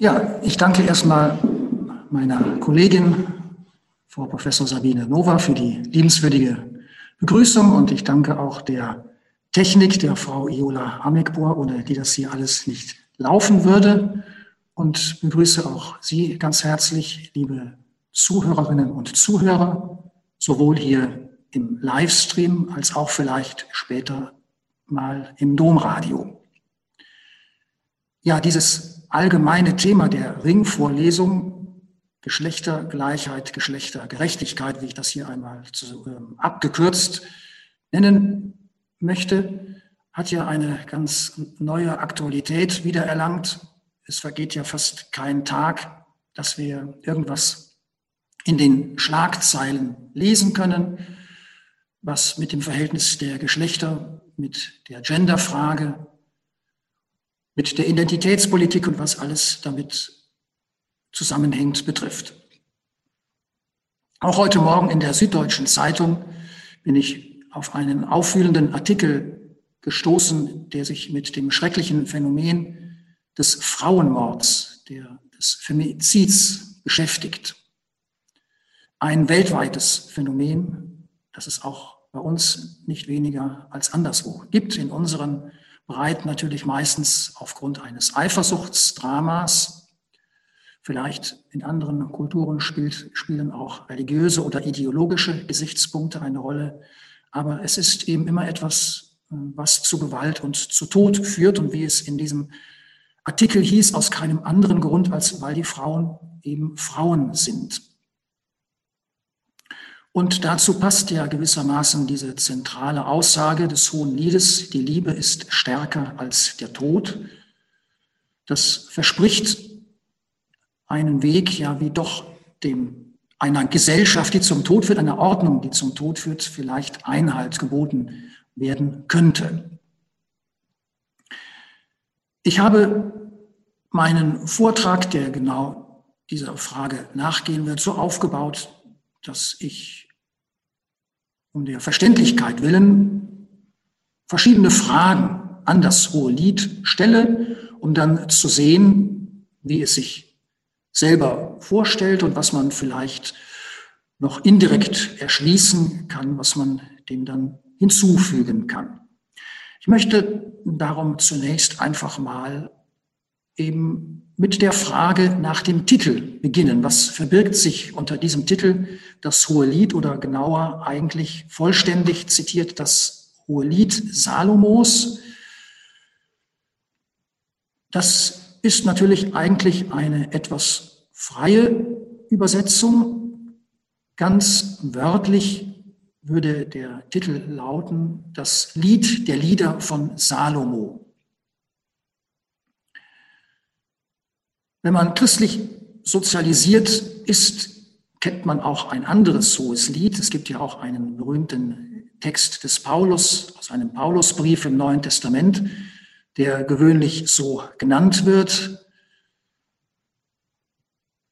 Ja, ich danke erstmal meiner Kollegin, Frau Professor Sabine Nova, für die liebenswürdige Begrüßung und ich danke auch der Technik der Frau Iola Amekbohr, ohne die das hier alles nicht laufen würde und begrüße auch Sie ganz herzlich, liebe Zuhörerinnen und Zuhörer, sowohl hier im Livestream als auch vielleicht später mal im Domradio. Ja, dieses allgemeine Thema der Ringvorlesung, Geschlechtergleichheit, Geschlechtergerechtigkeit, wie ich das hier einmal zu, äh, abgekürzt nennen möchte, hat ja eine ganz neue Aktualität wiedererlangt. Es vergeht ja fast kein Tag, dass wir irgendwas in den Schlagzeilen lesen können, was mit dem Verhältnis der Geschlechter, mit der Genderfrage, mit der Identitätspolitik und was alles damit zusammenhängt betrifft. Auch heute Morgen in der Süddeutschen Zeitung bin ich auf einen auffühlenden Artikel gestoßen, der sich mit dem schrecklichen Phänomen des Frauenmords, der, des Femizids beschäftigt. Ein weltweites Phänomen, das es auch bei uns nicht weniger als anderswo gibt in unseren breit natürlich meistens aufgrund eines Eifersuchtsdramas. Vielleicht in anderen Kulturen spielt, spielen auch religiöse oder ideologische Gesichtspunkte eine Rolle. Aber es ist eben immer etwas, was zu Gewalt und zu Tod führt und wie es in diesem Artikel hieß, aus keinem anderen Grund, als weil die Frauen eben Frauen sind. Und dazu passt ja gewissermaßen diese zentrale Aussage des Hohen Liedes, die Liebe ist stärker als der Tod. Das verspricht einen Weg, ja, wie doch dem einer Gesellschaft, die zum Tod führt, einer Ordnung, die zum Tod führt, vielleicht Einhalt geboten werden könnte. Ich habe meinen Vortrag, der genau dieser Frage nachgehen wird, so aufgebaut, dass ich um der Verständlichkeit willen verschiedene Fragen an das hohe Lied stelle, um dann zu sehen, wie es sich selber vorstellt und was man vielleicht noch indirekt erschließen kann, was man dem dann hinzufügen kann. Ich möchte darum zunächst einfach mal eben mit der Frage nach dem Titel beginnen. Was verbirgt sich unter diesem Titel das Hohe Lied oder genauer eigentlich vollständig zitiert das Hohe Lied Salomos? Das ist natürlich eigentlich eine etwas freie Übersetzung. Ganz wörtlich würde der Titel lauten, das Lied der Lieder von Salomo. Wenn man christlich sozialisiert ist, kennt man auch ein anderes hohes Lied. Es gibt ja auch einen berühmten Text des Paulus aus einem Paulusbrief im Neuen Testament, der gewöhnlich so genannt wird,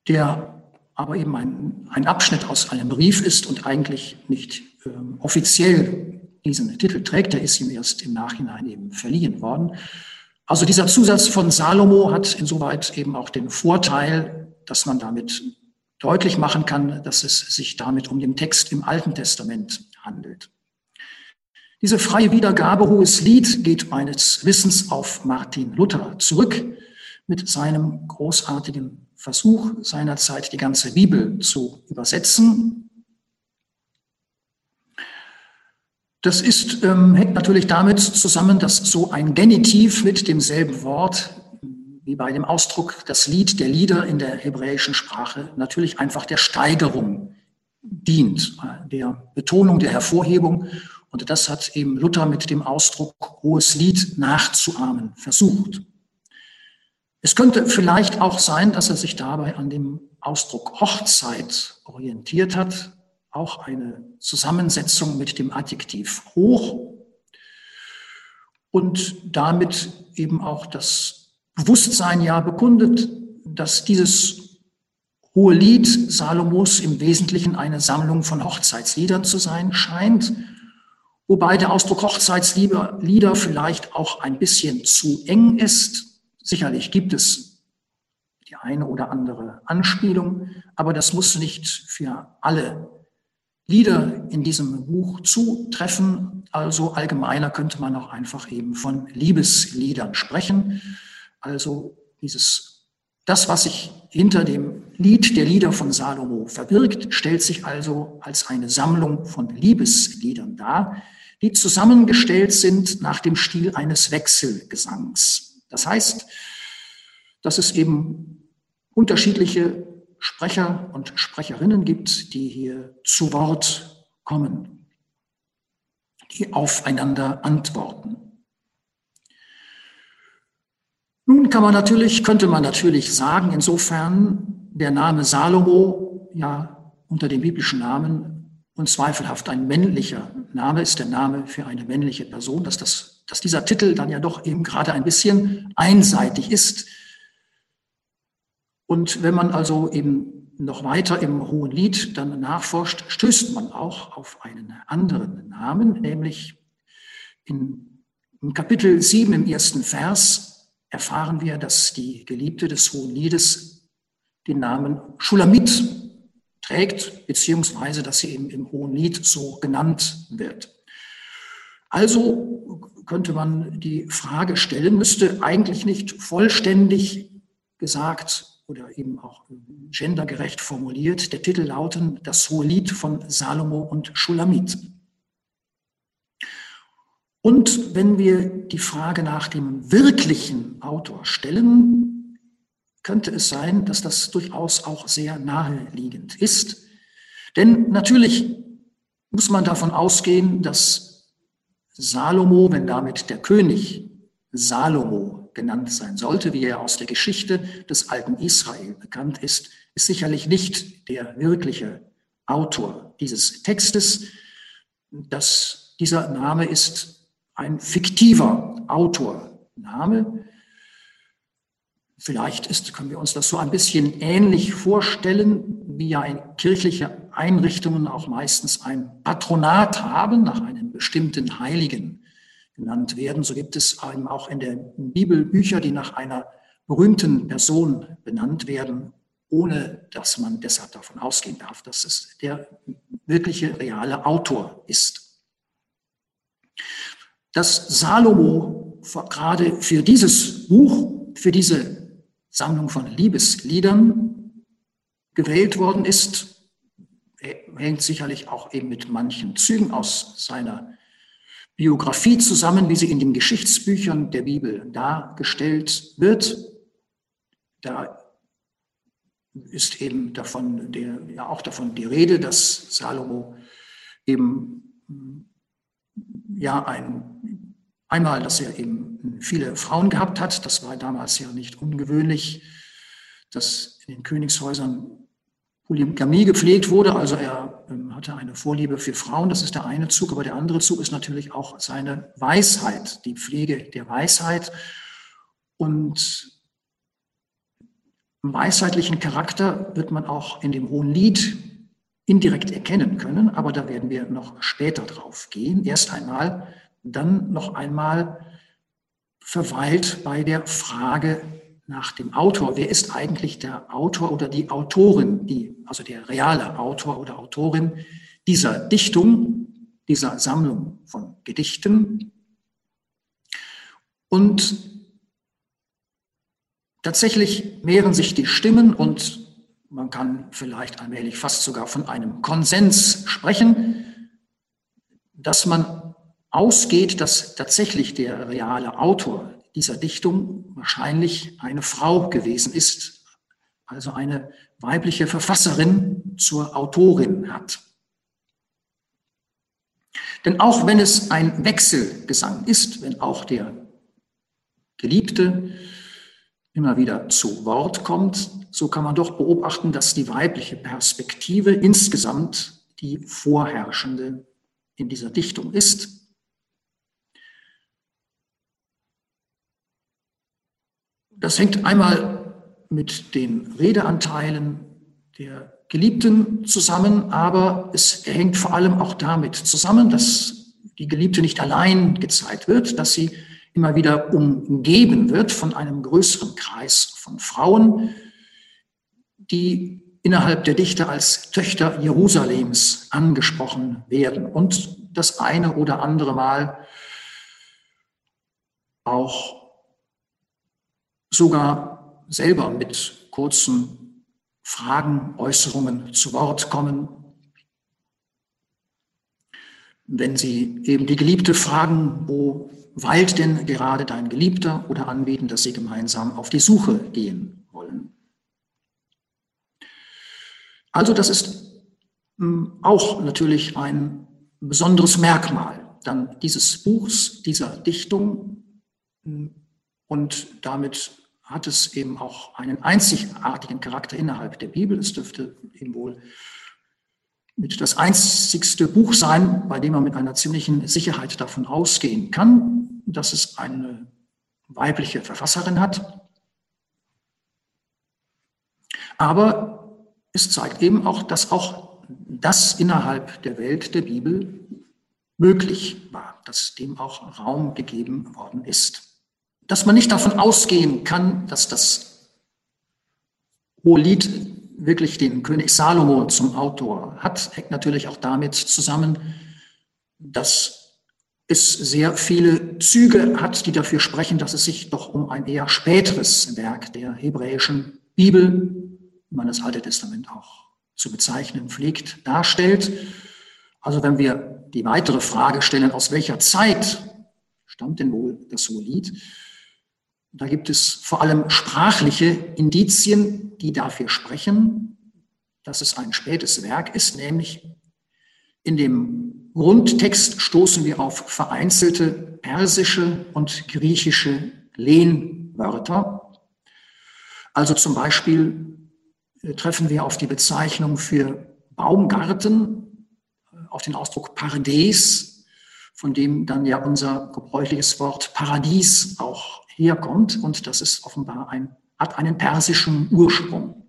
der aber eben ein, ein Abschnitt aus einem Brief ist und eigentlich nicht äh, offiziell diesen Titel trägt. Der ist ihm erst im Nachhinein eben verliehen worden. Also dieser Zusatz von Salomo hat insoweit eben auch den Vorteil, dass man damit deutlich machen kann, dass es sich damit um den Text im Alten Testament handelt. Diese freie Wiedergabe Hohes Lied geht meines Wissens auf Martin Luther zurück mit seinem großartigen Versuch seinerzeit die ganze Bibel zu übersetzen. Das ist, ähm, hängt natürlich damit zusammen, dass so ein Genitiv mit demselben Wort wie bei dem Ausdruck das Lied der Lieder in der hebräischen Sprache natürlich einfach der Steigerung dient, der Betonung, der Hervorhebung. Und das hat eben Luther mit dem Ausdruck hohes Lied nachzuahmen versucht. Es könnte vielleicht auch sein, dass er sich dabei an dem Ausdruck Hochzeit orientiert hat, auch eine Zusammensetzung mit dem Adjektiv hoch und damit eben auch das Bewusstsein ja bekundet, dass dieses hohe Lied Salomos im Wesentlichen eine Sammlung von Hochzeitsliedern zu sein scheint, wobei der Ausdruck Hochzeitslieder vielleicht auch ein bisschen zu eng ist. Sicherlich gibt es die eine oder andere Anspielung, aber das muss nicht für alle Lieder in diesem Buch zutreffen. Also allgemeiner könnte man auch einfach eben von Liebesliedern sprechen. Also dieses, das, was sich hinter dem Lied der Lieder von Salomo verbirgt, stellt sich also als eine Sammlung von Liebesliedern dar, die zusammengestellt sind nach dem Stil eines Wechselgesangs. Das heißt, dass es eben unterschiedliche Sprecher und Sprecherinnen gibt, die hier zu Wort kommen, die aufeinander antworten. Nun kann man natürlich, könnte man natürlich sagen, insofern der Name Salomo ja unter dem biblischen Namen unzweifelhaft ein männlicher Name ist, der Name für eine männliche Person, dass, das, dass dieser Titel dann ja doch eben gerade ein bisschen einseitig ist. Und wenn man also eben noch weiter im Hohen Lied dann nachforscht, stößt man auch auf einen anderen Namen, nämlich in, im Kapitel 7 im ersten Vers erfahren wir, dass die Geliebte des Hohen Liedes den Namen Schulamit trägt, beziehungsweise dass sie eben im Hohen Lied so genannt wird. Also könnte man die Frage stellen, müsste eigentlich nicht vollständig gesagt oder eben auch gendergerecht formuliert. Der Titel lauten Das Hohe Lied von Salomo und Schulamit. Und wenn wir die Frage nach dem wirklichen Autor stellen, könnte es sein, dass das durchaus auch sehr naheliegend ist. Denn natürlich muss man davon ausgehen, dass Salomo, wenn damit der König Salomo genannt sein sollte, wie er aus der Geschichte des alten Israel bekannt ist, ist sicherlich nicht der wirkliche Autor dieses Textes. Das, dieser Name ist ein fiktiver Autorname. Vielleicht ist, können wir uns das so ein bisschen ähnlich vorstellen, wie ja in kirchliche Einrichtungen auch meistens ein Patronat haben nach einem bestimmten Heiligen genannt werden. So gibt es eben auch in der Bibel Bücher, die nach einer berühmten Person benannt werden, ohne dass man deshalb davon ausgehen darf, dass es der wirkliche reale Autor ist. Dass Salomo gerade für dieses Buch, für diese Sammlung von Liebesliedern gewählt worden ist, hängt sicherlich auch eben mit manchen Zügen aus seiner Biografie zusammen, wie sie in den Geschichtsbüchern der Bibel dargestellt wird. Da ist eben davon, der, ja auch davon die Rede, dass Salomo eben ja ein, einmal, dass er eben viele Frauen gehabt hat. Das war damals ja nicht ungewöhnlich, dass in den Königshäusern Polygamie gepflegt wurde. Also er ähm, hatte eine Vorliebe für Frauen, das ist der eine Zug, aber der andere Zug ist natürlich auch seine Weisheit, die Pflege der Weisheit. Und weisheitlichen Charakter wird man auch in dem Hohen Lied indirekt erkennen können, aber da werden wir noch später drauf gehen. Erst einmal, dann noch einmal verweilt bei der Frage nach dem Autor. Wer ist eigentlich der Autor oder die Autorin, die, also der reale Autor oder Autorin dieser Dichtung, dieser Sammlung von Gedichten? Und tatsächlich mehren sich die Stimmen und man kann vielleicht allmählich fast sogar von einem Konsens sprechen, dass man ausgeht, dass tatsächlich der reale Autor dieser Dichtung wahrscheinlich eine Frau gewesen ist, also eine weibliche Verfasserin zur Autorin hat. Denn auch wenn es ein Wechselgesang ist, wenn auch der Geliebte immer wieder zu Wort kommt, so kann man doch beobachten, dass die weibliche Perspektive insgesamt die vorherrschende in dieser Dichtung ist. Das hängt einmal mit den Redeanteilen der Geliebten zusammen, aber es hängt vor allem auch damit zusammen, dass die Geliebte nicht allein gezeigt wird, dass sie immer wieder umgeben wird von einem größeren Kreis von Frauen, die innerhalb der Dichter als Töchter Jerusalems angesprochen werden. Und das eine oder andere Mal auch sogar selber mit kurzen Fragen, Äußerungen zu Wort kommen. Wenn sie eben die Geliebte fragen, wo weilt denn gerade dein Geliebter oder anbieten, dass sie gemeinsam auf die Suche gehen wollen. Also das ist hm, auch natürlich ein besonderes Merkmal dann dieses Buchs, dieser Dichtung hm, und damit hat es eben auch einen einzigartigen Charakter innerhalb der Bibel. Es dürfte eben wohl mit das einzigste Buch sein, bei dem man mit einer ziemlichen Sicherheit davon ausgehen kann, dass es eine weibliche Verfasserin hat. Aber es zeigt eben auch, dass auch das innerhalb der Welt der Bibel möglich war, dass dem auch Raum gegeben worden ist. Dass man nicht davon ausgehen kann, dass das Hohelied wirklich den König Salomo zum Autor hat, hängt natürlich auch damit zusammen, dass es sehr viele Züge hat, die dafür sprechen, dass es sich doch um ein eher späteres Werk der hebräischen Bibel, wie man das Alte Testament auch zu bezeichnen pflegt, darstellt. Also wenn wir die weitere Frage stellen, aus welcher Zeit stammt denn wohl das Hohelied, da gibt es vor allem sprachliche Indizien, die dafür sprechen, dass es ein spätes Werk ist, nämlich in dem Grundtext stoßen wir auf vereinzelte persische und griechische Lehnwörter. Also zum Beispiel äh, treffen wir auf die Bezeichnung für Baumgarten, äh, auf den Ausdruck Pardes, von dem dann ja unser gebräuchliches Wort Paradies auch herkommt. Und das ist offenbar ein, hat einen persischen Ursprung.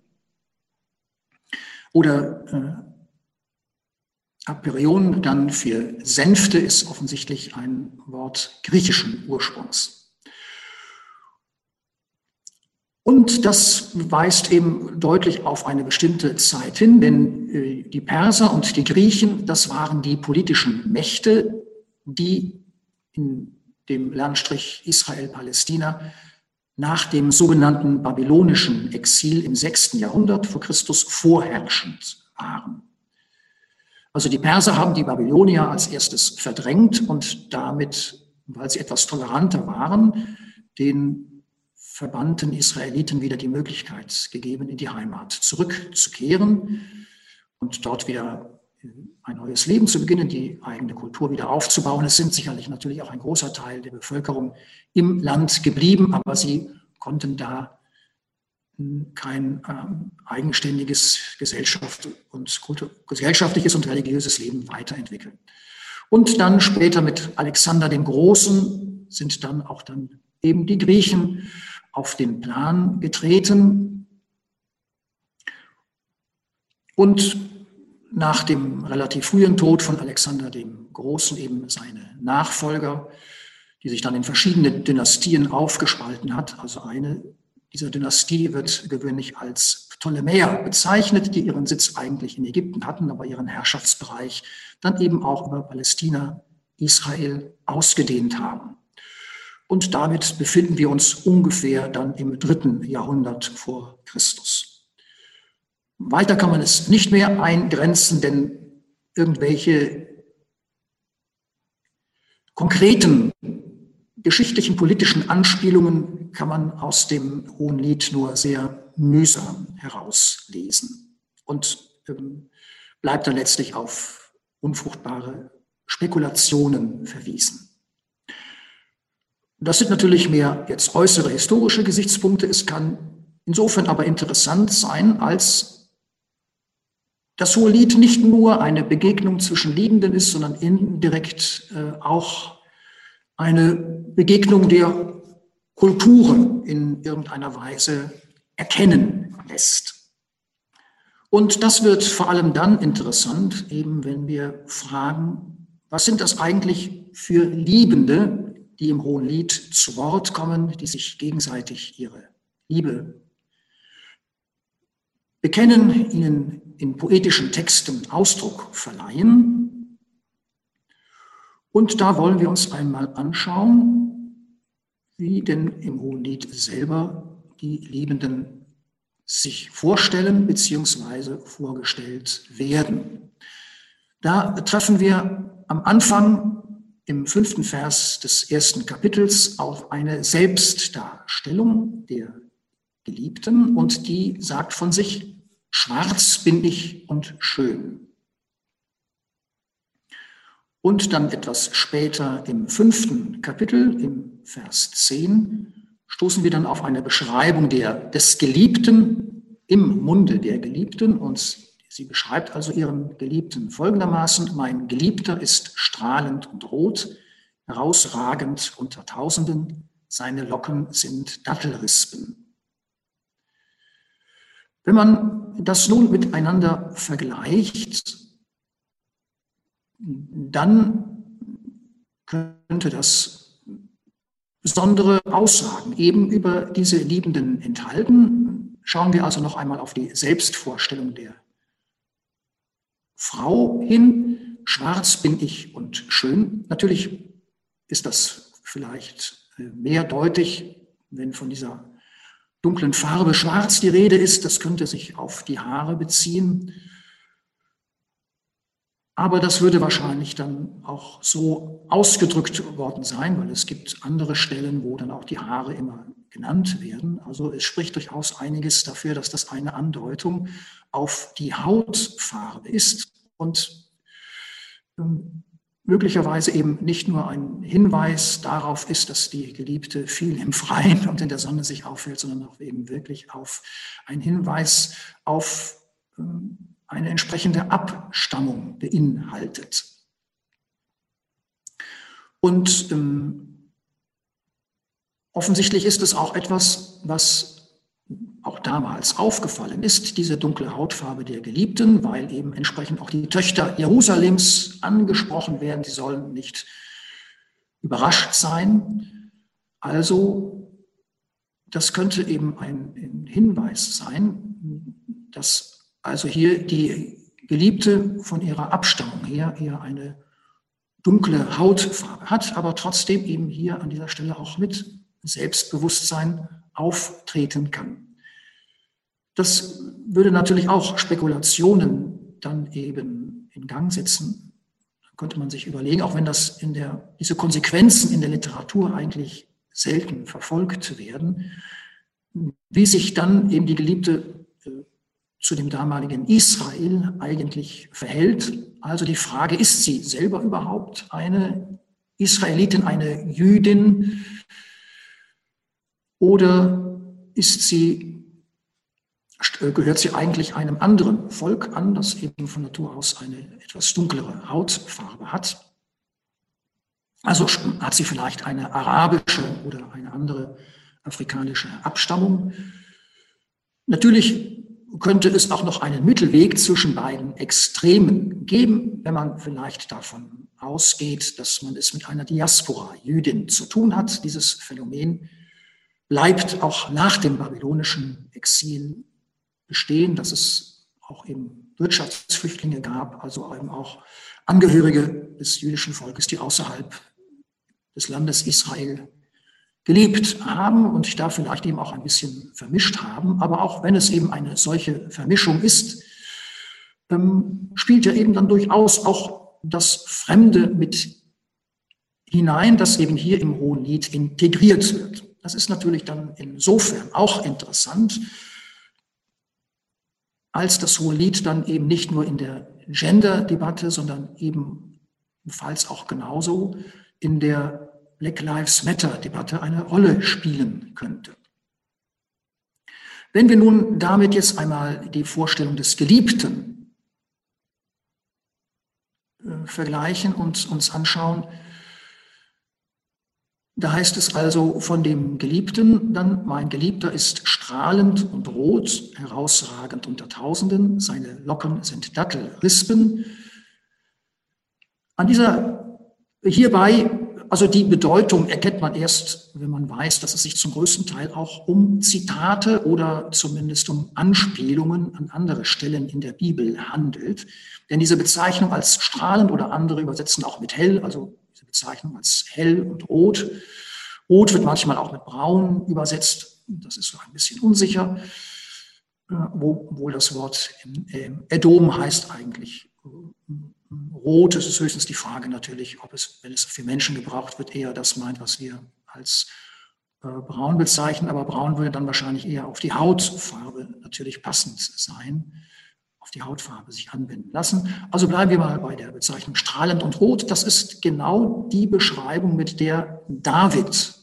Oder äh, Aperion dann für Sänfte ist offensichtlich ein Wort griechischen Ursprungs. Und das weist eben deutlich auf eine bestimmte Zeit hin, denn äh, die Perser und die Griechen, das waren die politischen Mächte, die in dem Landstrich Israel-Palästina, nach dem sogenannten babylonischen Exil im 6. Jahrhundert vor Christus vorherrschend waren. Also die Perser haben die Babylonier als erstes verdrängt und damit, weil sie etwas toleranter waren, den verbannten Israeliten wieder die Möglichkeit gegeben, in die Heimat zurückzukehren und dort wieder ein neues Leben zu beginnen, die eigene Kultur wieder aufzubauen. Es sind sicherlich natürlich auch ein großer Teil der Bevölkerung im Land geblieben, aber sie konnten da hm, kein ähm, eigenständiges Gesellschaft und gesellschaftliches und religiöses Leben weiterentwickeln. Und dann später mit Alexander dem Großen sind dann auch dann eben die Griechen auf den Plan getreten. Und nach dem relativ frühen Tod von Alexander dem Großen eben seine Nachfolger, die sich dann in verschiedene Dynastien aufgespalten hat. Also eine dieser Dynastie wird gewöhnlich als Ptolemäer bezeichnet, die ihren Sitz eigentlich in Ägypten hatten, aber ihren Herrschaftsbereich dann eben auch über Palästina, Israel ausgedehnt haben. Und damit befinden wir uns ungefähr dann im dritten Jahrhundert vor Christus. Weiter kann man es nicht mehr eingrenzen, denn irgendwelche konkreten geschichtlichen, politischen Anspielungen kann man aus dem Hohen Lied nur sehr mühsam herauslesen und ähm, bleibt dann letztlich auf unfruchtbare Spekulationen verwiesen. Das sind natürlich mehr jetzt äußere historische Gesichtspunkte. Es kann insofern aber interessant sein, als das Hohe Lied nicht nur eine Begegnung zwischen Liebenden ist, sondern indirekt äh, auch eine Begegnung der Kulturen in irgendeiner Weise erkennen lässt. Und das wird vor allem dann interessant, eben wenn wir fragen, was sind das eigentlich für Liebende, die im Hohen Lied zu Wort kommen, die sich gegenseitig ihre Liebe bekennen, ihnen in poetischen Texten Ausdruck verleihen. Und da wollen wir uns einmal anschauen, wie denn im Hohenlied selber die Liebenden sich vorstellen bzw. vorgestellt werden. Da treffen wir am Anfang im fünften Vers des ersten Kapitels auf eine Selbstdarstellung der Geliebten und die sagt von sich, schwarz bin ich und schön. Und dann etwas später im fünften Kapitel, im Vers 10, stoßen wir dann auf eine Beschreibung der, des Geliebten im Munde der Geliebten und Sie beschreibt also ihren Geliebten folgendermaßen, mein Geliebter ist strahlend und rot, herausragend unter Tausenden, seine Locken sind Dattelrispen. Wenn man das nun miteinander vergleicht, dann könnte das besondere Aussagen eben über diese Liebenden enthalten. Schauen wir also noch einmal auf die Selbstvorstellung der Frau hin, schwarz bin ich und schön. Natürlich ist das vielleicht äh, mehr deutlich, wenn von dieser dunklen Farbe schwarz die Rede ist. Das könnte sich auf die Haare beziehen. Aber das würde wahrscheinlich dann auch so ausgedrückt worden sein, weil es gibt andere Stellen, wo dann auch die Haare immer genannt werden. Also es spricht durchaus einiges dafür, dass das eine Andeutung auf die Hautfarbe ist und ähm, möglicherweise eben nicht nur ein Hinweis darauf ist, dass die Geliebte viel im Freien und in der Sonne sich aufhält, sondern auch eben wirklich auf ein Hinweis auf ähm, eine entsprechende Abstammung beinhaltet. Und ähm, offensichtlich ist es auch etwas, was auch damals aufgefallen ist, diese dunkle Hautfarbe der Geliebten, weil eben entsprechend auch die Töchter Jerusalems angesprochen werden. Sie sollen nicht überrascht sein. Also, das könnte eben ein, Hinweis sein, dass also hier die Geliebte von ihrer Abstammung her eher eine dunkle Hautfarbe hat, aber trotzdem eben hier an dieser Stelle auch mit Selbstbewusstsein auftreten kann. Das würde natürlich auch Spekulationen dann eben in Gang setzen. Da könnte man sich überlegen, auch wenn das in der, diese Konsequenzen in der Literatur eigentlich selten verfolgt werden, wie sich dann eben die Geliebte äh, zu dem damaligen Israel eigentlich verhält. Also die Frage, ist sie selber überhaupt eine Israelitin, eine Jüdin oder ist sie gehört sie eigentlich einem anderen Volk an, das eben von Natur aus eine etwas dunklere Hautfarbe hat. Also hat sie vielleicht eine arabische oder eine andere afrikanische Abstammung. Natürlich könnte es auch noch einen Mittelweg zwischen beiden Extremen geben, wenn man vielleicht davon ausgeht, dass man es mit einer Diaspora Jüdin zu tun hat. Dieses Phänomen bleibt auch nach dem babylonischen Exil bestehen, dass es auch eben Wirtschaftsflüchtlinge gab, also eben auch Angehörige des jüdischen Volkes, die außerhalb des Landes Israel gelebt haben und sich da vielleicht eben auch ein bisschen vermischt haben. Aber auch wenn es eben eine solche Vermischung ist, ähm, spielt ja eben dann durchaus auch das Fremde mit hinein, das eben hier im Hohen Lied integriert wird. Das ist natürlich dann insofern auch interessant, als das Hohe Lied dann eben nicht nur in der Gender-Debatte, sondern ebenfalls auch genauso in der Black Lives Matter-Debatte eine Rolle spielen könnte. Wenn wir nun damit jetzt einmal die Vorstellung des Geliebten äh, vergleichen und uns anschauen, da heißt es also von dem Geliebten dann, mein Geliebter ist strahlend und rot, herausragend unter Tausenden, seine Locken sind Dattelrispen. An dieser, hierbei Also die Bedeutung erkennt man erst, wenn man weiß, dass es sich zum größten Teil auch um Zitate oder zumindest um Anspielungen an andere Stellen in der Bibel handelt. Denn diese Bezeichnung als strahlend oder andere übersetzen auch mit hell, also Bezeichnung als hell und rot. Rot wird manchmal auch mit braun übersetzt. Das ist so ein bisschen unsicher, äh, obwohl das Wort Edom heißt eigentlich Rot ist es höchstens die Frage natürlich, ob es, wenn es für Menschen gebraucht wird, eher das meint, was wir als äh, braun bezeichnen. Aber braun würde dann wahrscheinlich eher auf die Hautfarbe natürlich passend sein, auf die Hautfarbe sich anwenden lassen. Also bleiben wir mal bei der Bezeichnung strahlend und rot. Das ist genau die Beschreibung, mit der David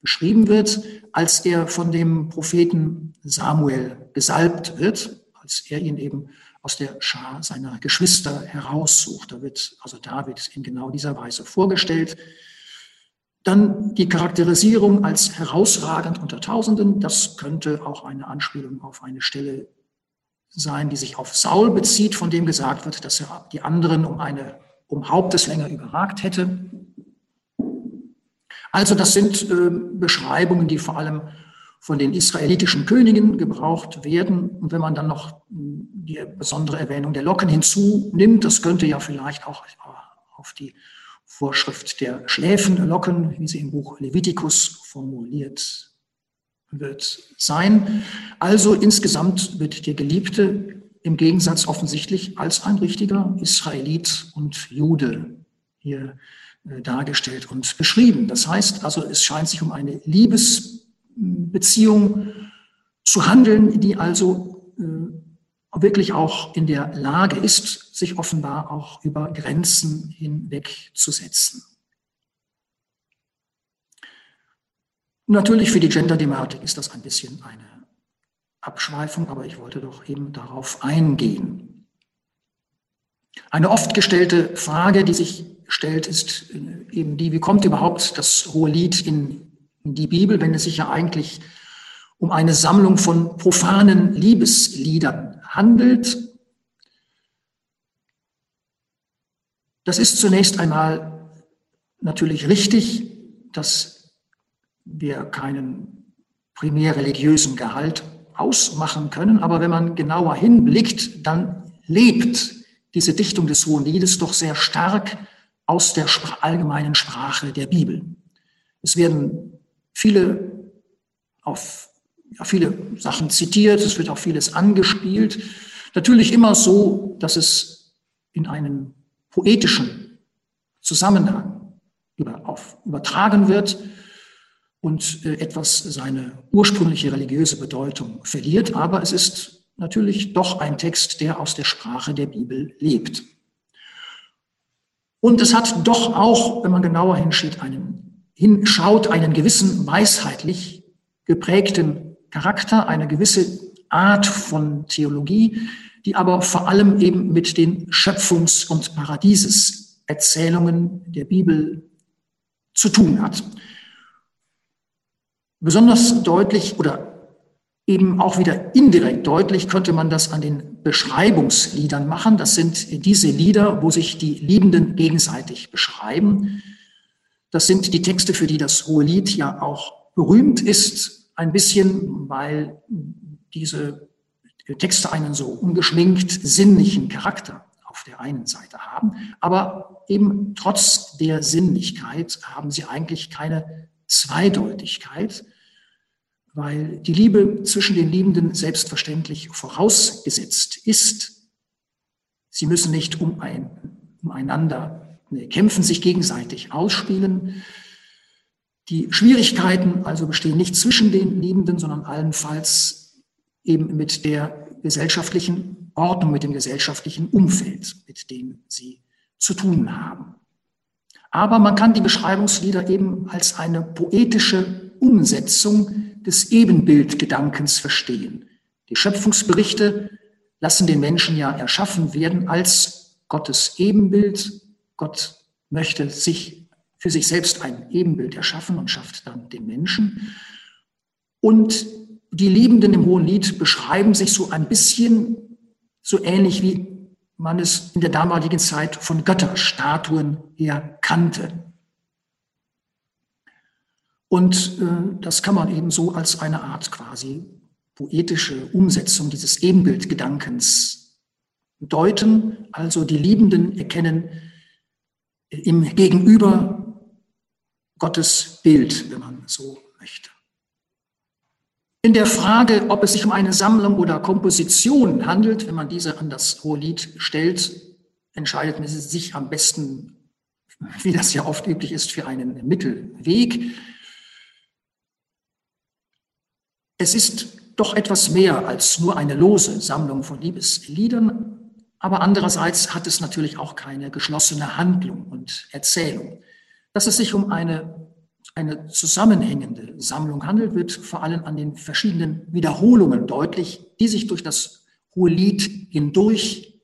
beschrieben wird, als er von dem Propheten Samuel gesalbt wird, als er ihn eben aus der Schar seiner Geschwister heraussucht. Da wird also David in genau dieser Weise vorgestellt. Dann die Charakterisierung als herausragend unter Tausenden. Das könnte auch eine Anspielung auf eine Stelle sein, die sich auf Saul bezieht, von dem gesagt wird, dass er die anderen um eine um Haupteslänge überragt hätte. Also das sind äh, Beschreibungen, die vor allem von den israelitischen Königen gebraucht werden. Und wenn man dann noch die besondere Erwähnung der Locken hinzunimmt, das könnte ja vielleicht auch auf die Vorschrift der Schläfenlocken, wie sie im Buch Levitikus formuliert wird, sein. Also insgesamt wird der Geliebte im Gegensatz offensichtlich als ein richtiger Israelit und Jude hier äh, dargestellt und beschrieben. Das heißt also, es scheint sich um eine Liebes Beziehung zu handeln, die also äh, wirklich auch in der Lage ist, sich offenbar auch über Grenzen hinwegzusetzen. Natürlich für die Gender-Thematik ist das ein bisschen eine Abschweifung, aber ich wollte doch eben darauf eingehen. Eine oft gestellte Frage, die sich stellt, ist äh, eben die, wie kommt überhaupt das hohe Lied in die Bibel, wenn es sich ja eigentlich um eine Sammlung von profanen Liebesliedern handelt. Das ist zunächst einmal natürlich richtig, dass wir keinen primär religiösen Gehalt ausmachen können, aber wenn man genauer hinblickt, dann lebt diese Dichtung des Hohen Liedes doch sehr stark aus der allgemeinen Sprache der Bibel. Es werden viele, auf, ja, viele Sachen zitiert, es wird auch vieles angespielt. Natürlich immer so, dass es in einen poetischen Zusammenhang über, auf, übertragen wird und äh, etwas seine ursprüngliche religiöse Bedeutung verliert. Aber es ist natürlich doch ein Text, der aus der Sprache der Bibel lebt. Und es hat doch auch, wenn man genauer hinschaut, einen hinschaut, einen gewissen weisheitlich geprägten Charakter, eine gewisse Art von Theologie, die aber vor allem eben mit den Schöpfungs- und Paradieseserzählungen der Bibel zu tun hat. Besonders deutlich oder eben auch wieder indirekt deutlich könnte man das an den Beschreibungsliedern machen. Das sind diese Lieder, wo sich die Liebenden gegenseitig beschreiben. Das sind die Texte, für die das Hohe Lied ja auch berühmt ist, ein bisschen, weil diese Texte einen so ungeschminkt sinnlichen Charakter auf der einen Seite haben, aber eben trotz der Sinnlichkeit haben sie eigentlich keine Zweideutigkeit, weil die Liebe zwischen den Liebenden selbstverständlich vorausgesetzt ist. Sie müssen nicht um ein, umeinander kämpfen, sich gegenseitig ausspielen. Die Schwierigkeiten also bestehen nicht zwischen den Liebenden, sondern allenfalls eben mit der gesellschaftlichen Ordnung, mit dem gesellschaftlichen Umfeld, mit dem sie zu tun haben. Aber man kann die Beschreibungslieder eben als eine poetische Umsetzung des Ebenbildgedankens verstehen. Die Schöpfungsberichte lassen den Menschen ja erschaffen werden als Gottes Ebenbild, Gott möchte sich für sich selbst ein Ebenbild erschaffen und schafft dann den Menschen. Und die Liebenden im Hohen Lied beschreiben sich so ein bisschen so ähnlich wie man es in der damaligen Zeit von Götterstatuen her kannte. Und äh, das kann man eben so als eine Art quasi poetische Umsetzung dieses Ebenbildgedankens deuten, also die Liebenden erkennen im Gegenüber Gottes Bild, wenn man so möchte. In der Frage, ob es sich um eine Sammlung oder Komposition handelt, wenn man diese an das Hohelied stellt, entscheidet man sich am besten, wie das ja oft üblich ist, für einen Mittelweg. Es ist doch etwas mehr als nur eine lose Sammlung von Liebesliedern, aber andererseits hat es natürlich auch keine geschlossene Handlung und Erzählung. Dass es sich um eine, eine zusammenhängende Sammlung handelt, wird vor allem an den verschiedenen Wiederholungen deutlich, die sich durch das hohe Lied hindurch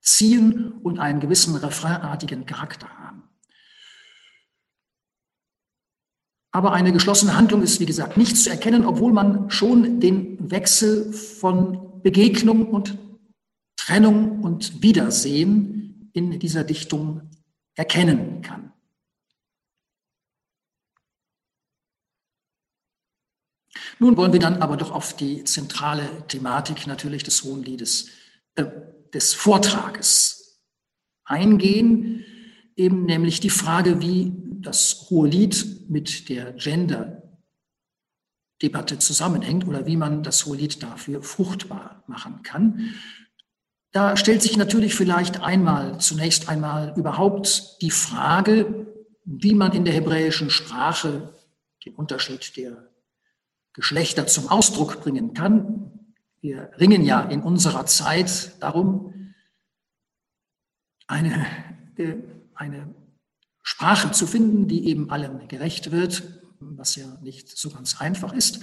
ziehen und einen gewissen refrainartigen Charakter haben. Aber eine geschlossene Handlung ist, wie gesagt, nicht zu erkennen, obwohl man schon den Wechsel von Begegnung und Trennung und Wiedersehen in dieser Dichtung erkennen kann. Nun wollen wir dann aber doch auf die zentrale Thematik natürlich des Hohen Liedes, äh, des Vortrages eingehen, eben nämlich die Frage, wie das Hohe Lied mit der Gender-Debatte zusammenhängt oder wie man das Hohe Lied dafür fruchtbar machen kann. Da stellt sich natürlich vielleicht einmal, zunächst einmal überhaupt die Frage, wie man in der hebräischen Sprache den Unterschied der Geschlechter zum Ausdruck bringen kann. Wir ringen ja in unserer Zeit darum, eine, eine Sprache zu finden, die eben allem gerecht wird, was ja nicht so ganz einfach ist.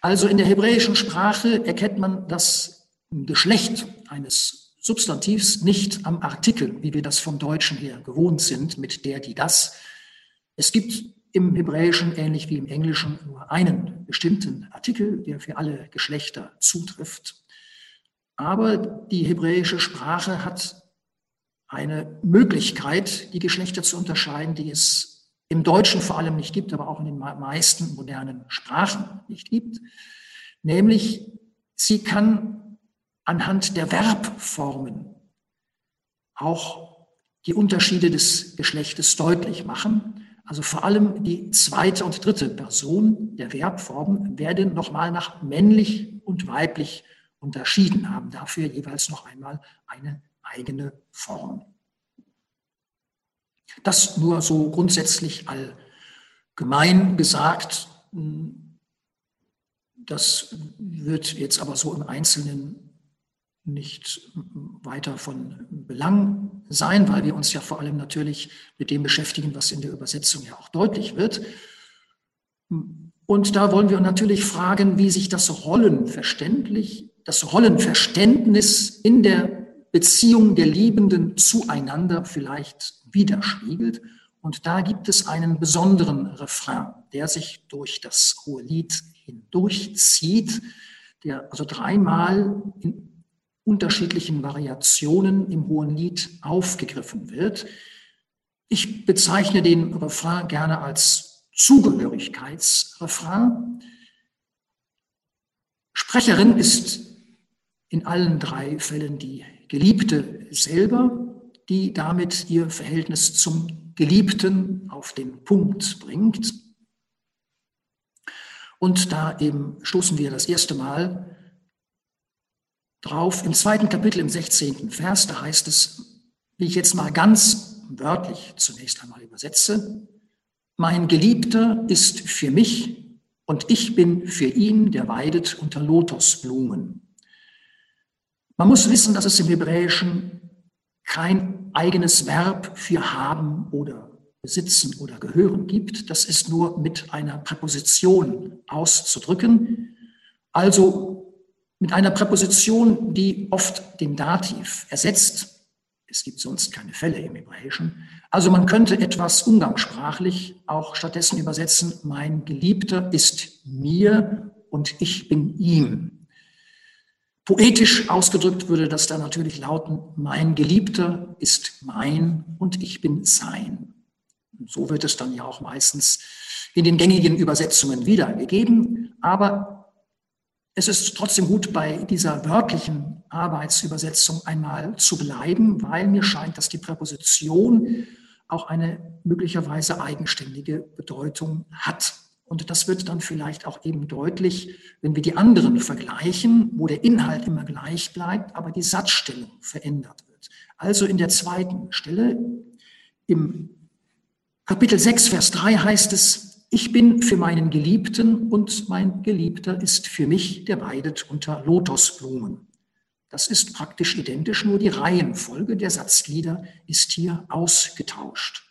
Also in der hebräischen Sprache erkennt man das Geschlecht eines Substantivs nicht am Artikel, wie wir das vom Deutschen her gewohnt sind, mit der, die, das. Es gibt im Hebräischen, ähnlich wie im Englischen, nur einen bestimmten Artikel, der für alle Geschlechter zutrifft. Aber die hebräische Sprache hat eine Möglichkeit, die Geschlechter zu unterscheiden, die es im Deutschen vor allem nicht gibt, aber auch in den meisten modernen Sprachen nicht gibt. Nämlich, sie kann anhand der Verbformen auch die Unterschiede des Geschlechtes deutlich machen. Also vor allem die zweite und dritte Person der Verbformen werden nochmal nach männlich und weiblich unterschieden haben. Dafür jeweils noch einmal eine eigene Form. Das nur so grundsätzlich allgemein gesagt. Das wird jetzt aber so im Einzelnen nicht weiter von Belang sein, weil wir uns ja vor allem natürlich mit dem beschäftigen, was in der Übersetzung ja auch deutlich wird. Und da wollen wir natürlich fragen, wie sich das Rollenverständlich, das Rollenverständnis in der Beziehung der Liebenden zueinander vielleicht widerspiegelt. Und da gibt es einen besonderen Refrain, der sich durch das hohe Lied hindurchzieht, der also dreimal in unterschiedlichen Variationen im hohen Lied aufgegriffen wird. Ich bezeichne den Refrain gerne als Zugehörigkeitsrefrain. Sprecherin ist in allen drei Fällen die Geliebte selber, die damit ihr Verhältnis zum Geliebten auf den Punkt bringt. Und da eben stoßen wir das erste Mal drauf im zweiten Kapitel im 16. Vers, da heißt es, wie ich jetzt mal ganz wörtlich zunächst einmal übersetze, mein Geliebter ist für mich und ich bin für ihn, der weidet unter Lotosblumen. Man muss wissen, dass es im Hebräischen kein eigenes Verb für haben oder besitzen oder gehören gibt. Das ist nur mit einer Präposition auszudrücken. Also mit einer Präposition, die oft den Dativ ersetzt. Es gibt sonst keine Fälle im Hebräischen. Also man könnte etwas umgangssprachlich auch stattdessen übersetzen, mein Geliebter ist mir und ich bin ihm. Poetisch ausgedrückt würde das dann natürlich lauten, mein Geliebter ist mein und ich bin sein. Und so wird es dann ja auch meistens in den gängigen Übersetzungen wiedergegeben, aber es ist trotzdem gut, bei dieser wörtlichen Arbeitsübersetzung einmal zu bleiben, weil mir scheint, dass die Präposition auch eine möglicherweise eigenständige Bedeutung hat. Und das wird dann vielleicht auch eben deutlich, wenn wir die anderen vergleichen, wo der Inhalt immer gleich bleibt, aber die Satzstellung verändert wird. Also in der zweiten Stelle im Kapitel 6, Vers 3 heißt es, ich bin für meinen Geliebten und mein Geliebter ist für mich, der weidet unter Lotosblumen. Das ist praktisch identisch, nur die Reihenfolge der Satzglieder ist hier ausgetauscht.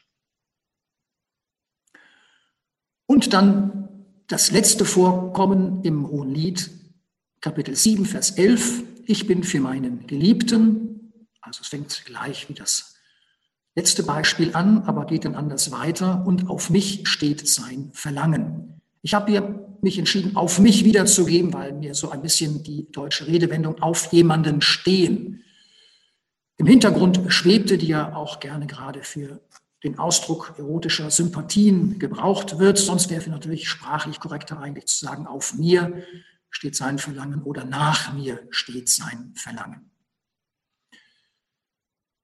Und dann das letzte Vorkommen im Hohen Lied, Kapitel 7, Vers 11. Ich bin für meinen Geliebten, also es fängt gleich wie das letzte Beispiel an, aber geht dann anders weiter. Und auf mich steht sein Verlangen. Ich habe hier mich entschieden, auf mich wiederzugeben, weil mir so ein bisschen die deutsche Redewendung auf jemanden stehen im Hintergrund schwebte, die ja auch gerne gerade für den Ausdruck erotischer Sympathien gebraucht wird. Sonst wäre natürlich sprachlich korrekter eigentlich zu sagen, auf mir steht sein Verlangen oder nach mir steht sein Verlangen.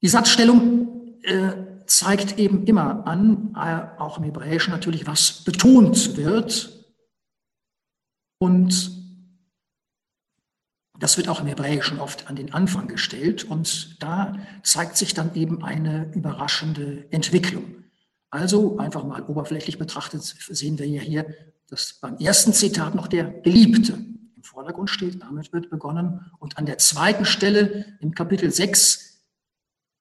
Die Satzstellung äh, zeigt eben immer an, äh, auch im Hebräischen natürlich, was betont wird. Und das wird auch im Hebräischen oft an den Anfang gestellt und da zeigt sich dann eben eine überraschende Entwicklung. Also einfach mal oberflächlich betrachtet sehen wir ja hier, dass beim ersten Zitat noch der Geliebte im Vordergrund steht, damit wird begonnen. Und an der zweiten Stelle im Kapitel 6,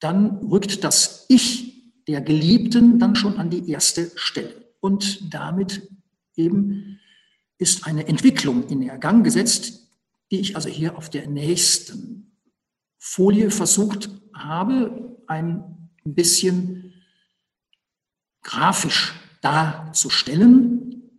dann rückt das Ich der Geliebten dann schon an die erste Stelle. Und damit eben ist eine Entwicklung in Gang gesetzt, die ich also hier auf der nächsten Folie versucht habe, ein bisschen grafisch darzustellen.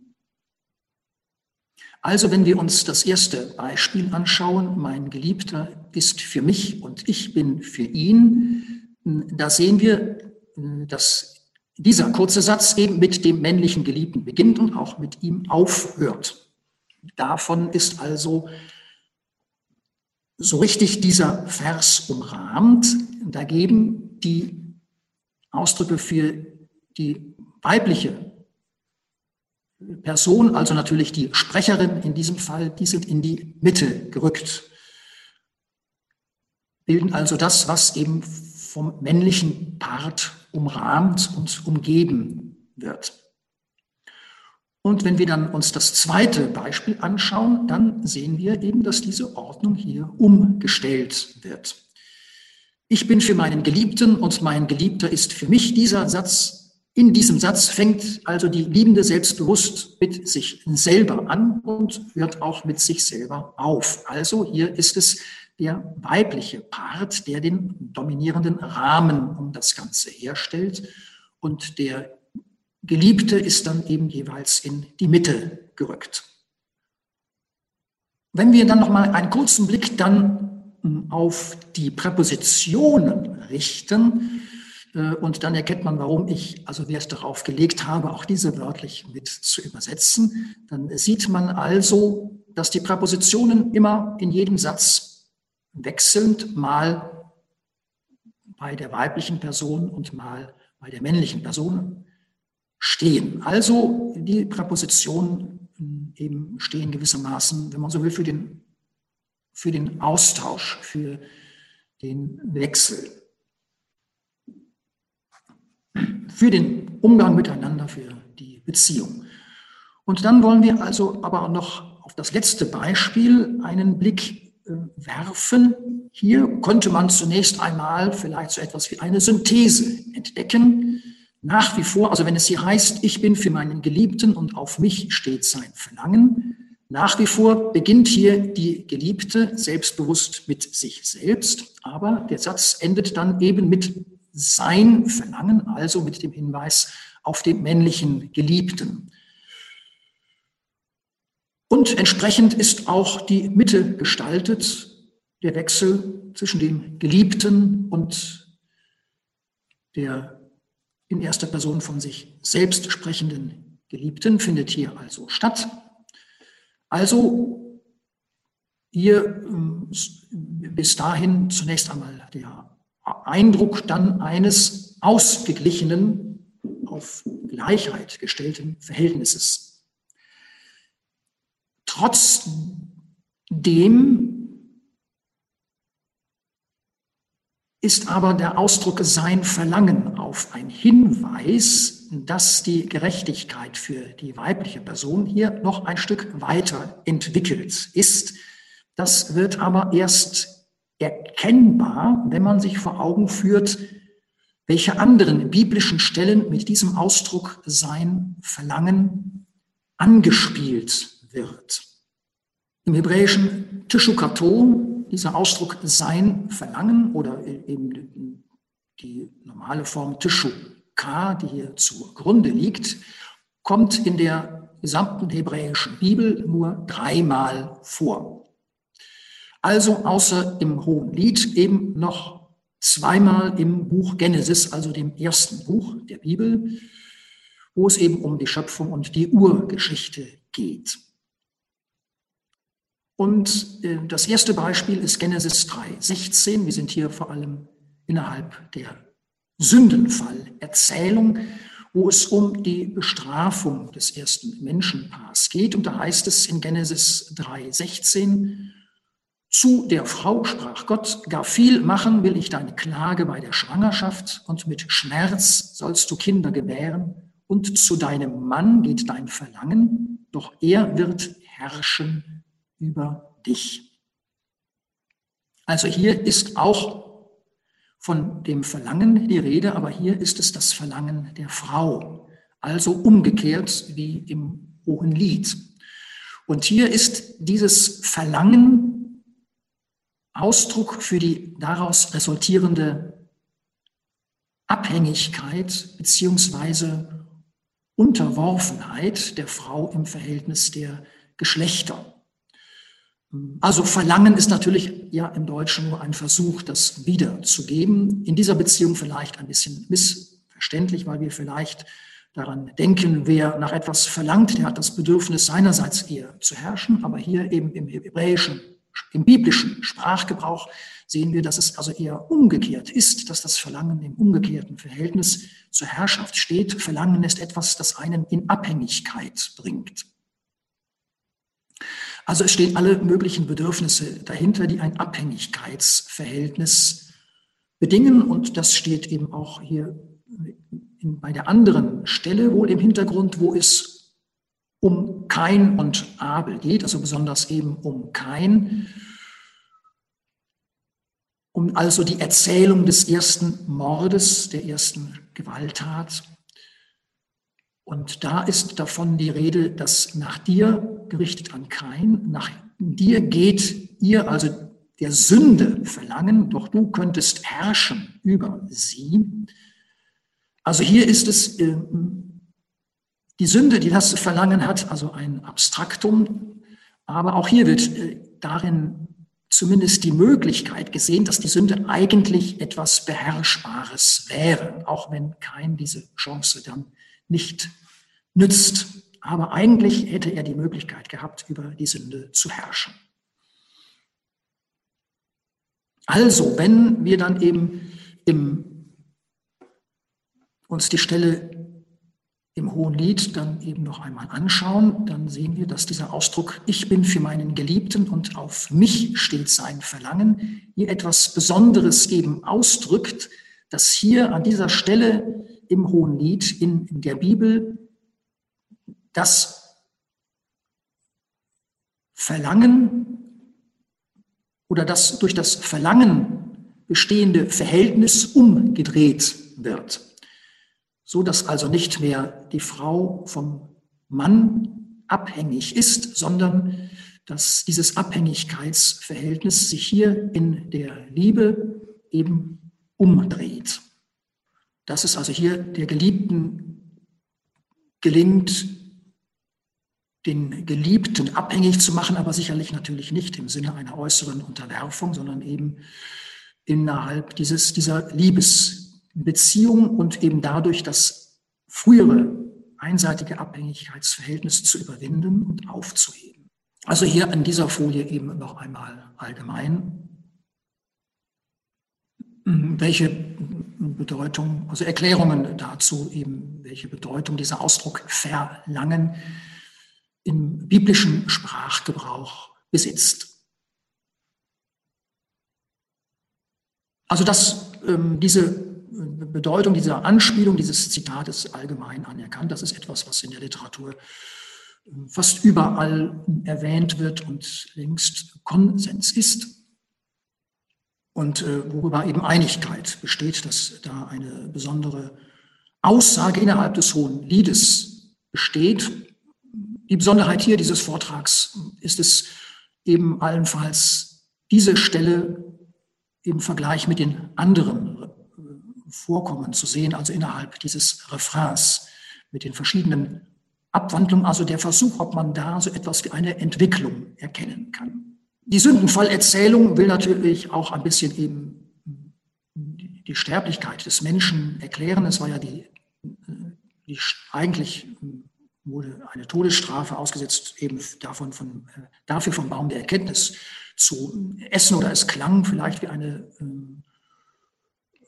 Also wenn wir uns das erste Beispiel anschauen, mein Geliebter ist für mich und ich bin für ihn, da sehen wir, dass dieser kurze Satz eben mit dem männlichen Geliebten beginnt und auch mit ihm aufhört. Davon ist also so richtig dieser Vers umrahmt. Da geben die Ausdrücke für die weibliche Person, also natürlich die Sprecherin in diesem Fall, die sind in die Mitte gerückt, bilden also das, was eben vom männlichen Part umrahmt und umgeben wird. Und wenn wir dann uns das zweite Beispiel anschauen, dann sehen wir eben, dass diese Ordnung hier umgestellt wird. Ich bin für meinen Geliebten und mein Geliebter ist für mich dieser Satz. In diesem Satz fängt also die Liebende selbstbewusst mit sich selber an und hört auch mit sich selber auf. Also hier ist es der weibliche Part, der den dominierenden Rahmen um das Ganze herstellt und der Geliebte ist dann eben jeweils in die Mitte gerückt. Wenn wir dann noch mal einen kurzen Blick dann hm, auf die Präpositionen richten, äh, und dann erkennt man, warum ich also Wert darauf gelegt habe, auch diese wörtlich mit zu übersetzen. Dann sieht man also, dass die Präpositionen immer in jedem Satz wechselnd mal bei der weiblichen Person und mal bei der männlichen Person stehen. Also die Präpositionen eben stehen gewissermaßen, wenn man so will, für den, für den Austausch, für den Wechsel, für den Umgang miteinander, für die Beziehung. Und dann wollen wir also aber noch auf das letzte Beispiel einen Blick äh, werfen. Hier könnte man zunächst einmal vielleicht so etwas wie eine Synthese entdecken nach wie vor, also wenn es hier heißt, ich bin für meinen Geliebten und auf mich steht sein Verlangen, nach wie vor beginnt hier die Geliebte selbstbewusst mit sich selbst, aber der Satz endet dann eben mit sein Verlangen, also mit dem Hinweis auf den männlichen Geliebten. Und entsprechend ist auch die Mitte gestaltet, der Wechsel zwischen dem Geliebten und der in erster Person von sich selbst sprechenden Geliebten findet hier also statt. Also hier ähm, bis dahin zunächst einmal der Eindruck dann eines ausgeglichenen, auf Gleichheit gestellten Verhältnisses. Trotzdem ist aber der Ausdruck sein Verlangen auf ein Hinweis, dass die Gerechtigkeit für die weibliche Person hier noch ein Stück weiter entwickelt ist. Das wird aber erst erkennbar, wenn man sich vor Augen führt, welche anderen biblischen Stellen mit diesem Ausdruck sein Verlangen angespielt wird. Im hebräischen Tishukato dieser Ausdruck sein Verlangen oder eben die normale Form Tishuka, die hier zugrunde liegt, kommt in der gesamten hebräischen Bibel nur dreimal vor. Also außer im Hohen Lied eben noch zweimal im Buch Genesis, also dem ersten Buch der Bibel, wo es eben um die Schöpfung und die Urgeschichte geht. Und äh, das erste Beispiel ist Genesis 3, 16. Wir sind hier vor allem innerhalb der Sündenfallerzählung, wo es um die Bestrafung des ersten Menschenpaars geht. Und da heißt es in Genesis 3, 16, zu der Frau sprach Gott, gar viel machen will ich deine Klage bei der Schwangerschaft und mit Schmerz sollst du Kinder gebären und zu deinem Mann geht dein Verlangen, doch er wird herrschen über dich. Also hier ist auch von dem Verlangen die Rede, aber hier ist es das Verlangen der Frau, also umgekehrt wie im Hohen Lied. Und hier ist dieses Verlangen Ausdruck für die daraus resultierende Abhängigkeit beziehungsweise Unterworfenheit der Frau im Verhältnis der Geschlechter. Also Verlangen ist natürlich ja im Deutschen nur ein Versuch, das wiederzugeben. In dieser Beziehung vielleicht ein bisschen missverständlich, weil wir vielleicht daran denken, wer nach etwas verlangt, der hat das Bedürfnis seinerseits eher zu herrschen. Aber hier eben im hebräischen, im biblischen Sprachgebrauch sehen wir, dass es also eher umgekehrt ist, dass das Verlangen im umgekehrten Verhältnis zur Herrschaft steht. Verlangen ist etwas, das einen in Abhängigkeit bringt. Also es stehen alle möglichen Bedürfnisse dahinter, die ein Abhängigkeitsverhältnis bedingen. Und das steht eben auch hier in, bei der anderen Stelle wohl im Hintergrund, wo es um Kain und Abel geht, also besonders eben um Kain, um also die Erzählung des ersten Mordes, der ersten Gewalttat. Und da ist davon die Rede, dass nach dir, gerichtet an Kain, nach dir geht ihr, also der Sünde verlangen, doch du könntest herrschen über sie. Also hier ist es äh, die Sünde, die das Verlangen hat, also ein Abstraktum. Aber auch hier wird äh, darin zumindest die Möglichkeit gesehen, dass die Sünde eigentlich etwas Beherrschbares wäre, auch wenn kein diese Chance dann nicht nützt. Aber eigentlich hätte er die Möglichkeit gehabt, über die Sünde zu herrschen. Also, wenn wir dann eben im, uns die Stelle im Hohen Lied dann eben noch einmal anschauen, dann sehen wir, dass dieser Ausdruck Ich bin für meinen Geliebten und auf mich steht sein Verlangen hier etwas Besonderes eben ausdrückt, dass hier an dieser Stelle im Hohen Lied in, in der Bibel das Verlangen oder das durch das Verlangen bestehende Verhältnis umgedreht wird, so dass also nicht mehr die Frau vom Mann abhängig ist, sondern dass dieses Abhängigkeitsverhältnis sich hier in der Liebe eben umdreht. Dass es also hier der Geliebten gelingt, den Geliebten abhängig zu machen, aber sicherlich natürlich nicht im Sinne einer äußeren Unterwerfung, sondern eben innerhalb dieses, dieser Liebesbeziehung und eben dadurch das frühere einseitige Abhängigkeitsverhältnis zu überwinden und aufzuheben. Also hier an dieser Folie eben noch einmal allgemein. Welche Bedeutung, also Erklärungen dazu eben, welche Bedeutung dieser Ausdruck verlangen im biblischen Sprachgebrauch besitzt. Also dass ähm, diese Bedeutung dieser Anspielung dieses Zitates allgemein anerkannt. Das ist etwas, was in der Literatur ähm, fast überall erwähnt wird und längst Konsens ist. Und äh, worüber eben Einigkeit besteht, dass da eine besondere Aussage innerhalb des Hohen Liedes besteht. Die Besonderheit hier dieses Vortrags ist es eben allenfalls diese Stelle im Vergleich mit den anderen Vorkommen zu sehen, also innerhalb dieses Refrains mit den verschiedenen Abwandlungen, also der Versuch, ob man da so etwas wie eine Entwicklung erkennen kann. Die Sündenfallerzählung will natürlich auch ein bisschen eben die Sterblichkeit des Menschen erklären. Es war ja die, die eigentlich wurde eine Todesstrafe ausgesetzt, eben davon von, dafür vom Baum der Erkenntnis zu essen oder es klang vielleicht wie eine ähm,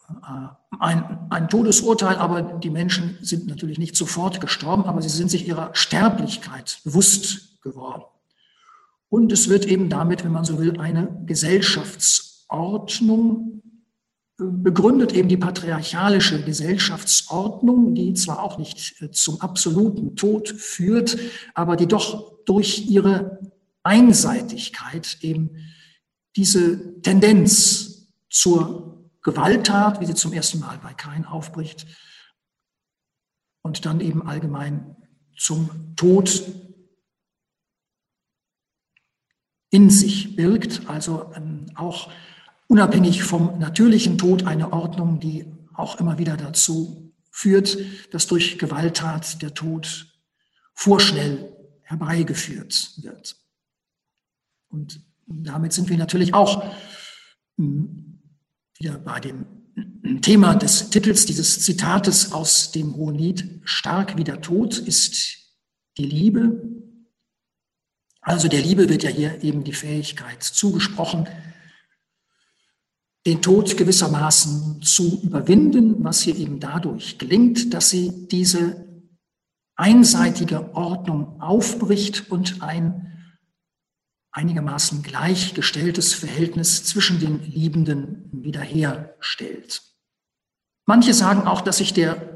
äh, ein, ein Todesurteil, aber die Menschen sind natürlich nicht sofort gestorben, aber sie sind sich ihrer Sterblichkeit bewusst geworden. Und es wird eben damit, wenn man so will, eine Gesellschaftsordnung äh, begründet, eben die patriarchalische Gesellschaftsordnung, die zwar auch nicht äh, zum absoluten Tod führt, aber die doch durch ihre Einseitigkeit eben diese Tendenz zur Gewalttat, wie sie zum ersten Mal bei Kain aufbricht, und dann eben allgemein zum Tod in sich birgt, also ähm, auch unabhängig vom natürlichen Tod eine Ordnung, die auch immer wieder dazu führt, dass durch Gewalttat der Tod vorschnell herbeigeführt wird. Und damit sind wir natürlich auch hm, wieder bei dem Thema des Titels dieses Zitates aus dem Hohen Lied, stark wie der Tod ist die Liebe. Also der Liebe wird ja hier eben die Fähigkeit zugesprochen, den Tod gewissermaßen zu überwinden, was hier eben dadurch gelingt, dass sie diese einseitige Ordnung aufbricht und ein einigermaßen gleichgestelltes Verhältnis zwischen den Liebenden wiederherstellt. Manche sagen auch, dass sich der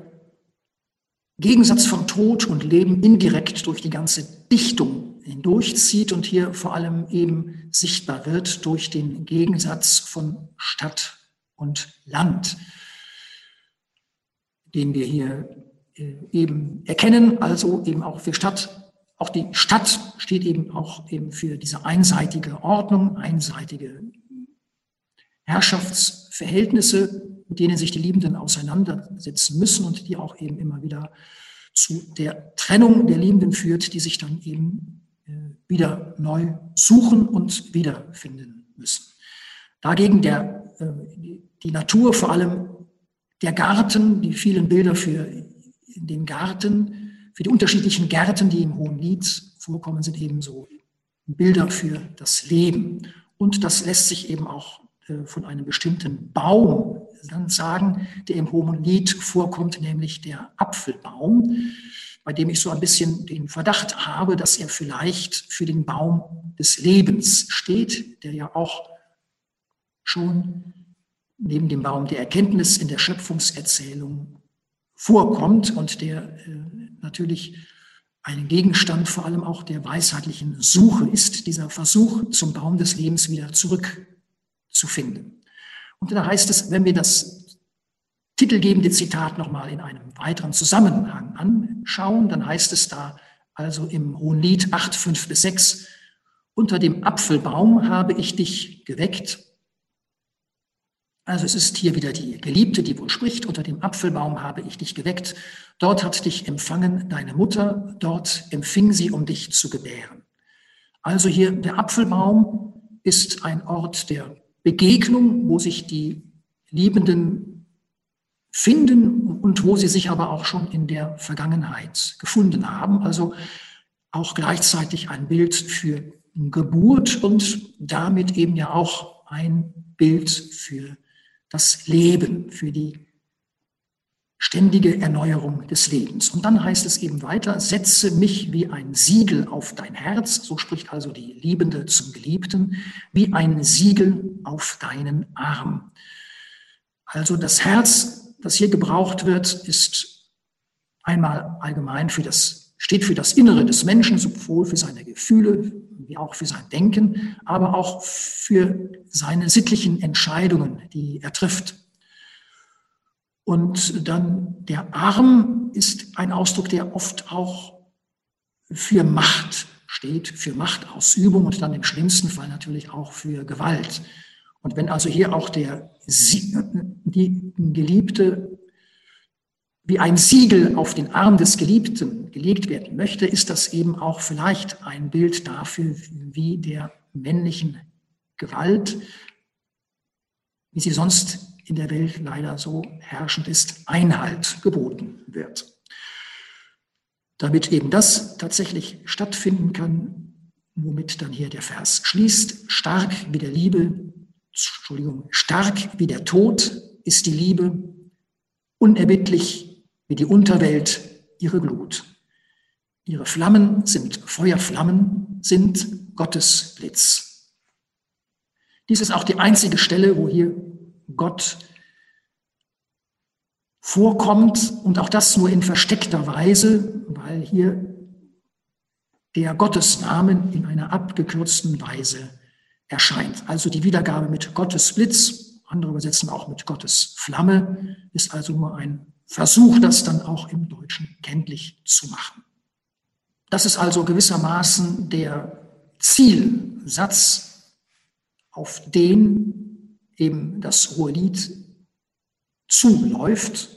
Gegensatz von Tod und Leben indirekt durch die ganze Dichtung hindurchzieht und hier vor allem eben sichtbar wird durch den Gegensatz von Stadt und Land, den wir hier äh, eben erkennen, also eben auch für Stadt auch die Stadt steht eben auch eben für diese einseitige Ordnung, einseitige Herrschaftsverhältnisse, mit denen sich die Liebenden auseinandersetzen müssen und die auch eben immer wieder zu der Trennung der Liebenden führt, die sich dann eben wieder neu suchen und wiederfinden müssen. Dagegen der, äh, die Natur, vor allem der Garten, die vielen Bilder für den Garten, für die unterschiedlichen Gärten, die im Hohen Lied vorkommen, sind eben so Bilder für das Leben. Und das lässt sich eben auch äh, von einem bestimmten Baum sagen, der im Hohen Lied vorkommt, nämlich der Apfelbaum, bei dem ich so ein bisschen den Verdacht habe, dass er vielleicht für den Baum des Lebens steht, der ja auch schon neben dem Baum der Erkenntnis in der Schöpfungserzählung vorkommt und der äh, natürlich ein Gegenstand vor allem auch der weisheitlichen Suche ist, dieser Versuch zum Baum des Lebens wieder zurückzufinden. Und da heißt es, wenn wir das titelgebende Zitat nochmal in einem weiteren Zusammenhang anschauen, dann heißt es da also im Hohen Lied 8, 5 bis 6, unter dem Apfelbaum habe ich dich geweckt, also es ist hier wieder die Geliebte, die wohl spricht, unter dem Apfelbaum habe ich dich geweckt, dort hat dich empfangen deine Mutter, dort empfing sie, um dich zu gebären. Also hier der Apfelbaum ist ein Ort der Begegnung, wo sich die Liebenden finden und wo sie sich aber auch schon in der Vergangenheit gefunden haben. Also auch gleichzeitig ein Bild für Geburt und damit eben ja auch ein Bild für das Leben, für die ständige Erneuerung des Lebens. Und dann heißt es eben weiter, setze mich wie ein Siegel auf dein Herz, so spricht also die Liebende zum Geliebten, wie ein Siegel auf deinen Arm. Also das Herz, das hier gebraucht wird, ist einmal allgemein für das, steht für das Innere des Menschen, sowohl für seine Gefühle wie auch für sein Denken, aber auch für seine sittlichen Entscheidungen, die er trifft. Und dann der Arm ist ein Ausdruck, der oft auch für Macht steht, für Machtausübung und dann im schlimmsten Fall natürlich auch für Gewalt. Und wenn also hier auch der, die Geliebte wie ein Siegel auf den Arm des Geliebten gelegt werden möchte, ist das eben auch vielleicht ein Bild dafür, wie der männlichen Gewalt, wie sie sonst in der Welt leider so herrschend ist, Einhalt geboten wird. Damit eben das tatsächlich stattfinden kann, womit dann hier der Vers schließt, stark wie der Liebe, Entschuldigung, stark wie der Tod ist die Liebe, unerbittlich wie die Unterwelt ihre Glut. Ihre Flammen sind Feuerflammen, sind Gottes Blitz. Dies ist auch die einzige Stelle, wo hier Gott vorkommt und auch das nur in versteckter Weise, weil hier der Gottesnamen in einer abgekürzten Weise erscheint. Also die Wiedergabe mit Gottes Blitz, andere übersetzen auch mit Gottes Flamme, ist also nur ein Versuch, das dann auch im Deutschen kenntlich zu machen. Das ist also gewissermaßen der Zielsatz, auf den eben das hohe Lied zuläuft.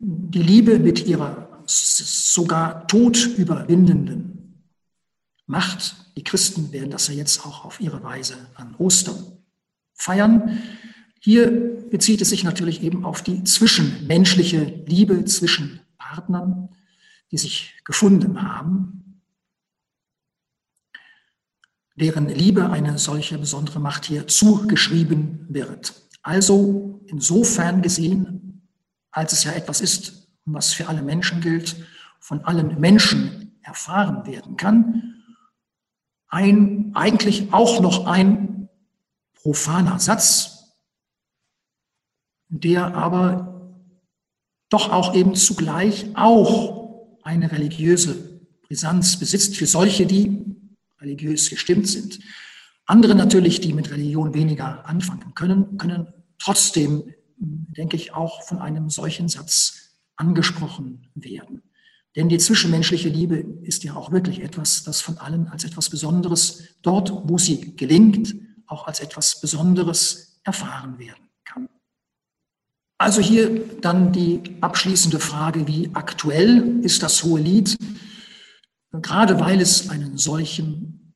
Die Liebe mit ihrer sogar todüberwindenden Macht. Die Christen werden das ja jetzt auch auf ihre Weise an Ostern feiern. Hier bezieht es sich natürlich eben auf die zwischenmenschliche Liebe zwischen Partnern, die sich gefunden haben deren Liebe eine solche besondere Macht hier zugeschrieben wird. Also insofern gesehen, als es ja etwas ist, was für alle Menschen gilt, von allen Menschen erfahren werden kann, ein, eigentlich auch noch ein profaner Satz, der aber doch auch eben zugleich auch eine religiöse Brisanz besitzt für solche, die religiös gestimmt sind. Andere natürlich, die mit Religion weniger anfangen können, können trotzdem, denke ich, auch von einem solchen Satz angesprochen werden. Denn die zwischenmenschliche Liebe ist ja auch wirklich etwas, das von allen als etwas Besonderes, dort, wo sie gelingt, auch als etwas Besonderes erfahren werden kann. Also hier dann die abschließende Frage, wie aktuell ist das hohe Lied? Gerade weil es einen solchen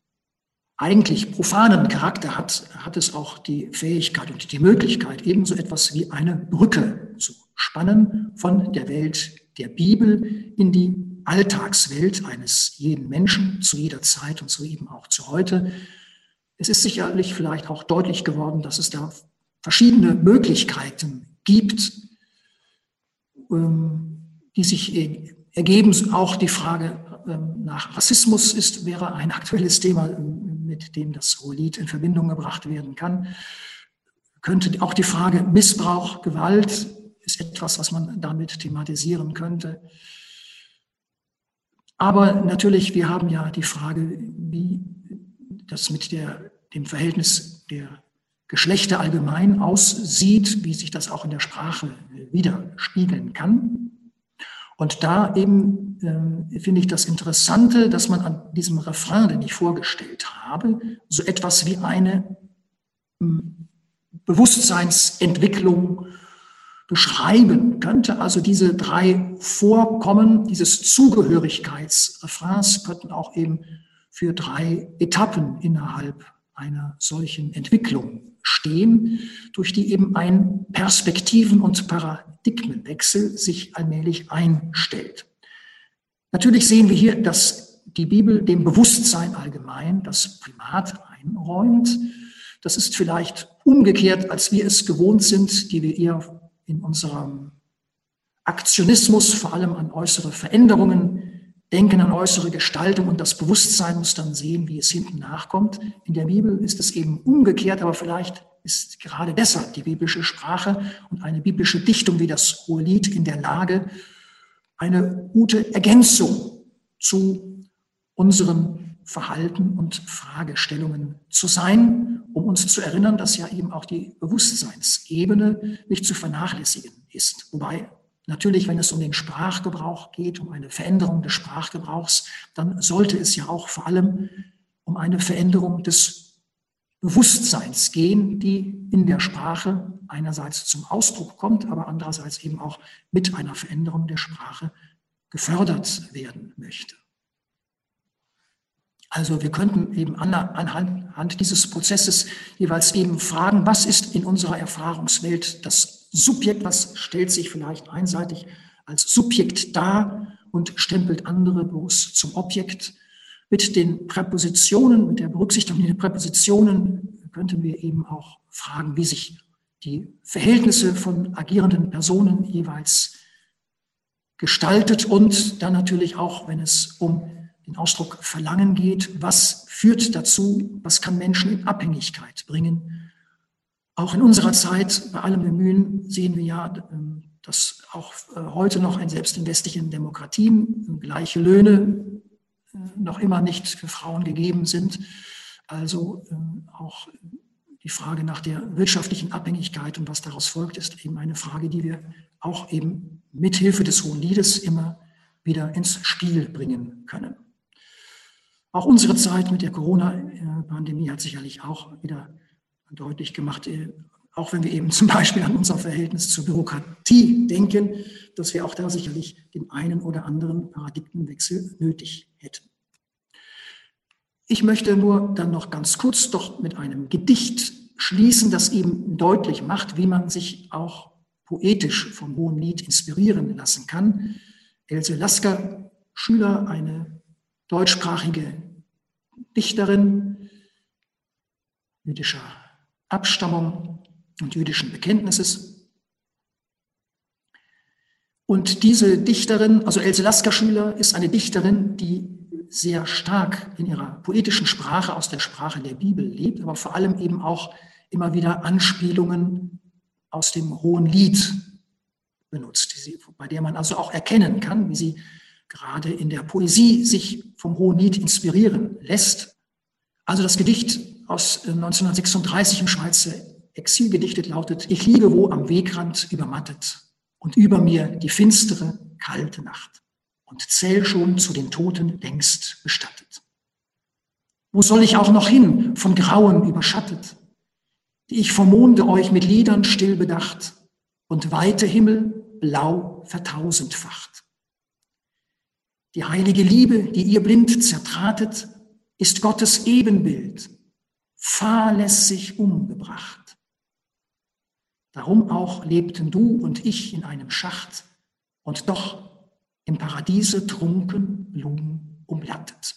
eigentlich profanen Charakter hat, hat es auch die Fähigkeit und die Möglichkeit, ebenso etwas wie eine Brücke zu spannen von der Welt der Bibel in die Alltagswelt eines jeden Menschen zu jeder Zeit und so eben auch zu heute. Es ist sicherlich vielleicht auch deutlich geworden, dass es da verschiedene Möglichkeiten gibt, ähm, die sich ergeben. Auch die Frage ähm, nach Rassismus ist, wäre ein aktuelles Thema, ähm, mit dem das Lied in Verbindung gebracht werden kann. Könnte auch die Frage Missbrauch, Gewalt ist etwas, was man damit thematisieren könnte. Aber natürlich, wir haben ja die Frage, wie das mit der, dem Verhältnis der Geschlechter allgemein aussieht, wie sich das auch in der Sprache widerspiegeln kann. Und da eben äh, finde ich das Interessante, dass man an diesem Refrain, den ich vorgestellt habe, so etwas wie eine äh, Bewusstseinsentwicklung beschreiben könnte. Also diese drei Vorkommen dieses Zugehörigkeitsrefrains könnten auch eben für drei Etappen innerhalb einer solchen Entwicklung stehen durch die eben ein Perspektiven- und Paradigmenwechsel sich allmählich einstellt. Natürlich sehen wir hier, dass die Bibel dem Bewusstsein allgemein das Primat einräumt. Das ist vielleicht umgekehrt, als wir es gewohnt sind, die wir eher in unserem Aktionismus vor allem an äußere Veränderungen denken, an äußere Gestaltung und das Bewusstsein muss dann sehen, wie es hinten nachkommt. In der Bibel ist es eben umgekehrt, aber vielleicht ist gerade deshalb die biblische Sprache und eine biblische Dichtung wie das Hohelied in der Lage, eine gute Ergänzung zu unseren Verhalten und Fragestellungen zu sein, um uns zu erinnern, dass ja eben auch die Bewusstseinsebene nicht zu vernachlässigen ist. Wobei natürlich, wenn es um den Sprachgebrauch geht, um eine Veränderung des Sprachgebrauchs, dann sollte es ja auch vor allem um eine Veränderung des Bewusstseins gehen, die in der Sprache einerseits zum Ausdruck kommt, aber andererseits eben auch mit einer Veränderung der Sprache gefördert werden möchte. Also wir könnten eben anhand dieses Prozesses jeweils eben fragen, was ist in unserer Erfahrungswelt das Subjekt, was stellt sich vielleicht einseitig als Subjekt dar und stempelt andere bloß zum Objekt. Mit den Präpositionen, mit der Berücksichtigung der Präpositionen könnten wir eben auch fragen, wie sich die Verhältnisse von agierenden Personen jeweils gestaltet und dann natürlich auch, wenn es um den Ausdruck Verlangen geht, was führt dazu, was kann Menschen in Abhängigkeit bringen. Auch in unserer Zeit, bei allem Bemühen, sehen wir ja, ähm, dass auch äh, heute noch ein selbst in westlichen Demokratien gleiche Löhne äh, noch immer nicht für Frauen gegeben sind. Also ähm, auch die Frage nach der wirtschaftlichen Abhängigkeit und was daraus folgt, ist eben eine Frage, die wir auch eben mithilfe des Hohen Liedes immer wieder ins Spiel bringen können. Auch unsere Zeit mit der Corona-Pandemie hat sicherlich auch wieder deutlich gemacht, äh, auch wenn wir eben zum Beispiel an unser Verhältnis zur Bürokratie denken, dass wir auch da sicherlich den einen oder anderen Paradigmenwechsel nötig hätten. Ich möchte nur dann noch ganz kurz doch mit einem Gedicht schließen, das eben deutlich macht, wie man sich auch poetisch vom Hohen Lied inspirieren lassen kann. Else Lasker, Schüler, eine deutschsprachige Dichterin jüdischer Abstammung und jüdischen Bekenntnisses. Und diese Dichterin, also Else Lasker-Schüler, ist eine Dichterin, die sehr stark in ihrer poetischen Sprache aus der Sprache der Bibel lebt, aber vor allem eben auch immer wieder Anspielungen aus dem Hohen Lied benutzt, bei der man also auch erkennen kann, wie sie gerade in der Poesie sich vom Hohen Lied inspirieren lässt. Also das Gedicht aus 1936 äh, im Schweizer Exil gedichtet lautet, ich liege wo am Wegrand übermattet und über mir die finstere, kalte Nacht und zähl schon zu den Toten längst bestattet. Wo soll ich auch noch hin, von Grauen überschattet, die ich vom Monde euch mit Liedern still bedacht und weite Himmel blau vertausendfacht. Die heilige Liebe, die ihr blind zertratet, ist Gottes Ebenbild, fahrlässig umgebracht. Darum auch lebten du und ich in einem Schacht und doch im Paradiese trunken Blumen umlattet.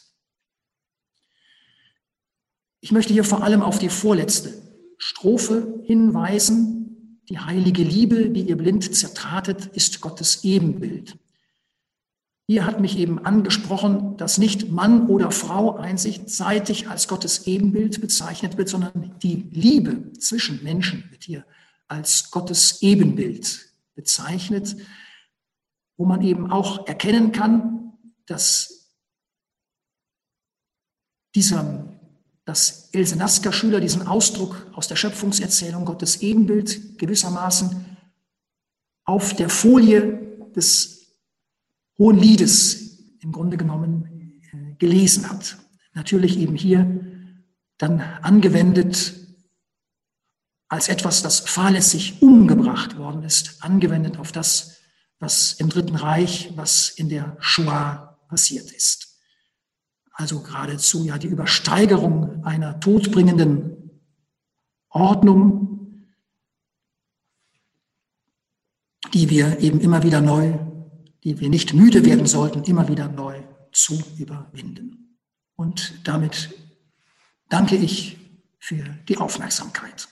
Ich möchte hier vor allem auf die vorletzte Strophe hinweisen. Die heilige Liebe, die ihr blind zertratet, ist Gottes Ebenbild. Hier hat mich eben angesprochen, dass nicht Mann oder Frau einseitig als Gottes Ebenbild bezeichnet wird, sondern die Liebe zwischen Menschen wird hier als Gottes Ebenbild bezeichnet, wo man eben auch erkennen kann, dass dieser, dass Else Nasker-Schüler diesen Ausdruck aus der Schöpfungserzählung Gottes Ebenbild gewissermaßen auf der Folie des Hohen Liedes im Grunde genommen äh, gelesen hat. Natürlich eben hier dann angewendet als etwas, das fahrlässig umgebracht worden ist, angewendet auf das, was im Dritten Reich, was in der Shoah passiert ist. Also geradezu ja die Übersteigerung einer todbringenden Ordnung, die wir eben immer wieder neu, die wir nicht müde werden sollten, immer wieder neu zu überwinden. Und damit danke ich für die Aufmerksamkeit.